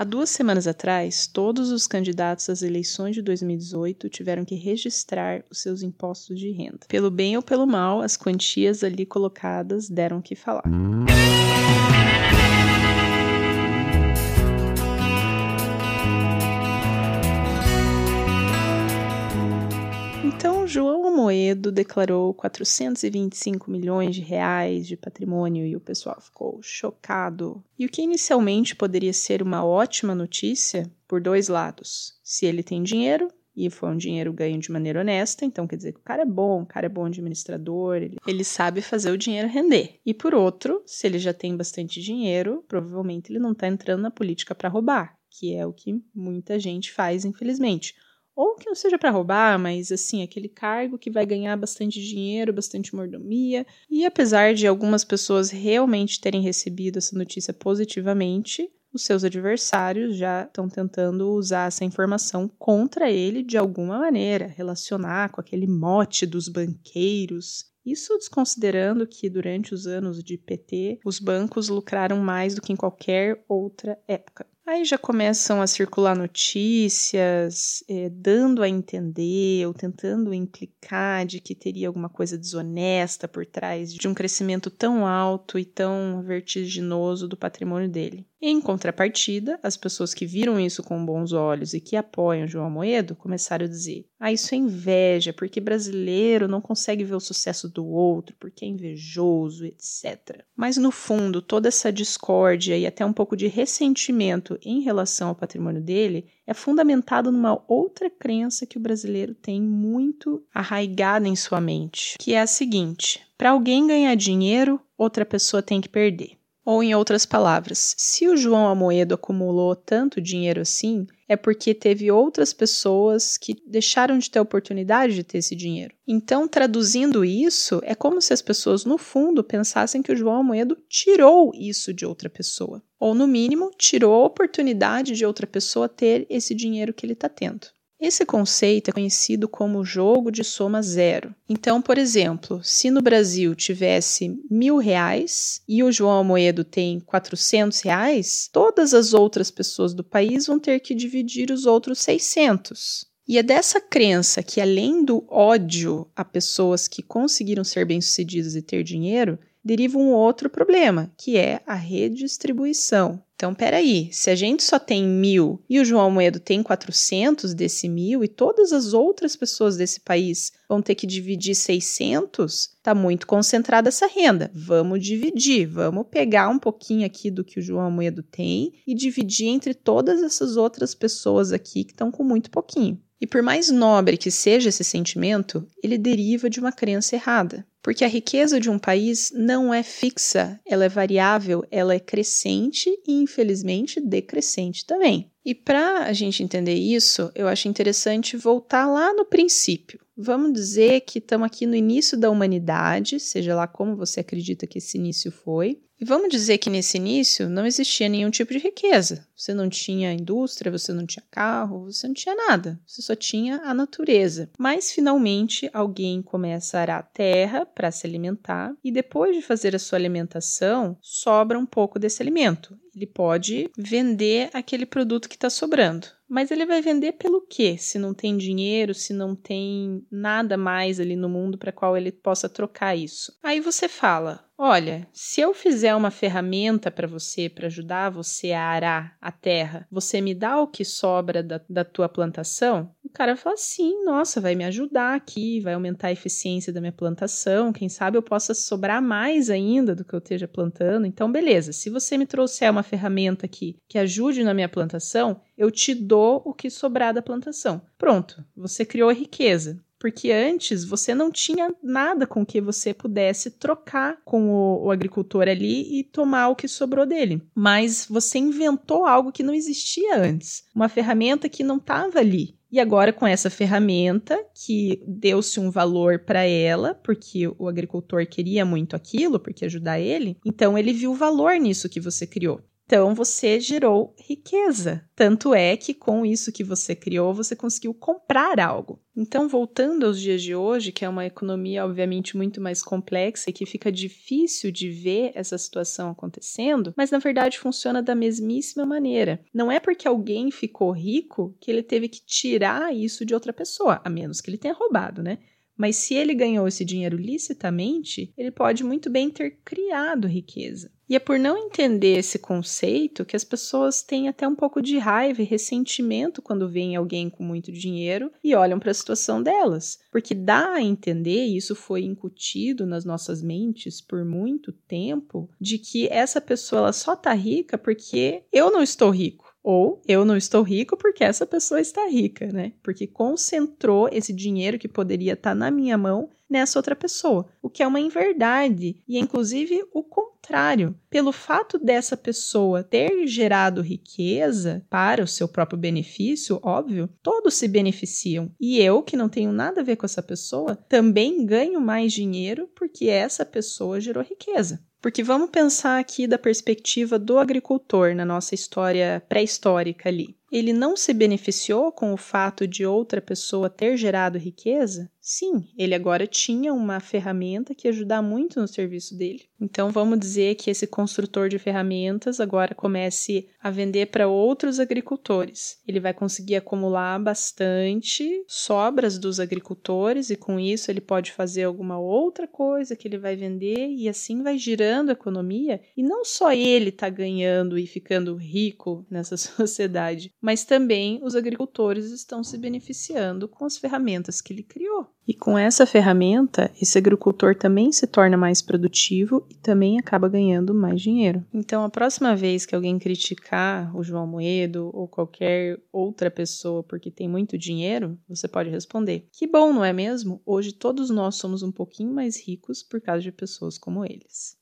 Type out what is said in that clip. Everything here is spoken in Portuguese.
Há duas semanas atrás, todos os candidatos às eleições de 2018 tiveram que registrar os seus impostos de renda. Pelo bem ou pelo mal, as quantias ali colocadas deram o que falar. Amoedo declarou 425 milhões de reais de patrimônio e o pessoal ficou chocado. E o que inicialmente poderia ser uma ótima notícia, por dois lados. Se ele tem dinheiro, e foi um dinheiro ganho de maneira honesta, então quer dizer que o cara é bom, o cara é bom administrador, ele, ele sabe fazer o dinheiro render. E por outro, se ele já tem bastante dinheiro, provavelmente ele não está entrando na política para roubar, que é o que muita gente faz, infelizmente ou que não seja para roubar, mas assim, aquele cargo que vai ganhar bastante dinheiro, bastante mordomia. E apesar de algumas pessoas realmente terem recebido essa notícia positivamente, os seus adversários já estão tentando usar essa informação contra ele de alguma maneira, relacionar com aquele mote dos banqueiros. Isso desconsiderando que durante os anos de PT, os bancos lucraram mais do que em qualquer outra época. Aí já começam a circular notícias, é, dando a entender ou tentando implicar de que teria alguma coisa desonesta por trás de um crescimento tão alto e tão vertiginoso do patrimônio dele. Em contrapartida, as pessoas que viram isso com bons olhos e que apoiam João Amoedo começaram a dizer: ah, isso é inveja, porque brasileiro não consegue ver o sucesso do outro, porque é invejoso, etc. Mas no fundo, toda essa discórdia e até um pouco de ressentimento em relação ao patrimônio dele é fundamentado numa outra crença que o brasileiro tem muito arraigada em sua mente, que é a seguinte: para alguém ganhar dinheiro, outra pessoa tem que perder. Ou, em outras palavras, se o João Amoedo acumulou tanto dinheiro assim, é porque teve outras pessoas que deixaram de ter oportunidade de ter esse dinheiro. Então, traduzindo isso, é como se as pessoas, no fundo, pensassem que o João Amoedo tirou isso de outra pessoa. Ou, no mínimo, tirou a oportunidade de outra pessoa ter esse dinheiro que ele está tendo. Esse conceito é conhecido como jogo de soma zero. Então, por exemplo, se no Brasil tivesse mil reais e o João Amoedo tem 400 reais, todas as outras pessoas do país vão ter que dividir os outros 600. E é dessa crença que, além do ódio a pessoas que conseguiram ser bem-sucedidas e ter dinheiro, deriva um outro problema, que é a redistribuição. Então, peraí, se a gente só tem mil e o João Moedo tem 400 desse mil e todas as outras pessoas desse país vão ter que dividir 600, tá muito concentrada essa renda. Vamos dividir, vamos pegar um pouquinho aqui do que o João Moedo tem e dividir entre todas essas outras pessoas aqui que estão com muito pouquinho. E por mais nobre que seja esse sentimento, ele deriva de uma crença errada. Porque a riqueza de um país não é fixa, ela é variável, ela é crescente e, infelizmente, decrescente também. E para a gente entender isso, eu acho interessante voltar lá no princípio. Vamos dizer que estamos aqui no início da humanidade, seja lá como você acredita que esse início foi, e vamos dizer que nesse início não existia nenhum tipo de riqueza. Você não tinha indústria, você não tinha carro, você não tinha nada. Você só tinha a natureza. Mas finalmente alguém começa a arar a terra para se alimentar e depois de fazer a sua alimentação, sobra um pouco desse alimento. Ele pode vender aquele produto que está sobrando. Mas ele vai vender pelo quê? Se não tem dinheiro, se não tem nada mais ali no mundo para qual ele possa trocar isso. Aí você fala: Olha, se eu fizer uma ferramenta para você, para ajudar você a arar a terra, você me dá o que sobra da, da tua plantação? O cara fala assim: nossa, vai me ajudar aqui, vai aumentar a eficiência da minha plantação. Quem sabe eu possa sobrar mais ainda do que eu esteja plantando. Então, beleza, se você me trouxer uma ferramenta aqui que ajude na minha plantação, eu te dou o que sobrar da plantação. Pronto, você criou a riqueza. Porque antes você não tinha nada com que você pudesse trocar com o, o, agricultor ali e tomar o que sobrou dele. Mas você inventou algo que não existia antes, uma ferramenta que não estava ali. E agora, com essa ferramenta, que deu-se um valor para ela, porque o agricultor queria muito aquilo, porque ajudar ele, então ele viu valor nisso que você criou. Então você gerou riqueza. Tanto é que com isso que você criou, você conseguiu comprar algo. Então, voltando aos dias de hoje, que é uma economia obviamente muito mais complexa e que fica difícil de ver essa situação acontecendo, mas na verdade funciona da mesmíssima maneira. Não é porque alguém ficou rico que ele teve que tirar isso de outra pessoa, a menos que ele tenha roubado, né? Mas se ele ganhou esse dinheiro licitamente, ele pode muito bem ter criado riqueza. E é por não entender esse conceito que as pessoas têm até um pouco de raiva e ressentimento quando veem alguém com muito dinheiro e olham para a situação delas. Porque dá a entender, e isso foi incutido nas nossas mentes por muito tempo, de que essa pessoa ela só tá rica porque eu não estou rico. Ou eu não estou rico porque essa pessoa está rica, né? Porque concentrou esse dinheiro que poderia estar na minha mão nessa outra pessoa, o que é uma inverdade e é inclusive o contrário. Pelo fato dessa pessoa ter gerado riqueza para o seu próprio benefício, óbvio, todos se beneficiam. E eu, que não tenho nada a ver com essa pessoa, também ganho mais dinheiro porque essa pessoa gerou riqueza. Porque vamos pensar aqui da perspectiva do agricultor na nossa história pré-histórica ali. Ele não se beneficiou com o fato de outra pessoa ter gerado riqueza? Sim, ele agora tinha uma ferramenta que ajudar muito no serviço dele. Então vamos dizer que esse construtor de ferramentas agora comece a vender para outros agricultores. Ele vai conseguir acumular bastante sobras dos agricultores e com isso ele pode fazer alguma outra coisa que ele vai vender e assim vai girando a economia e não só ele está ganhando e ficando rico nessa sociedade, mas também os agricultores estão se beneficiando com as ferramentas que ele criou. E com essa ferramenta, esse agricultor também se torna mais produtivo e também acaba ganhando mais dinheiro. Então, a próxima vez que alguém criticar o João Moedo ou qualquer outra pessoa porque tem muito dinheiro, você pode responder: Que bom, não é mesmo? Hoje todos nós somos um pouquinho mais ricos por causa de pessoas como eles.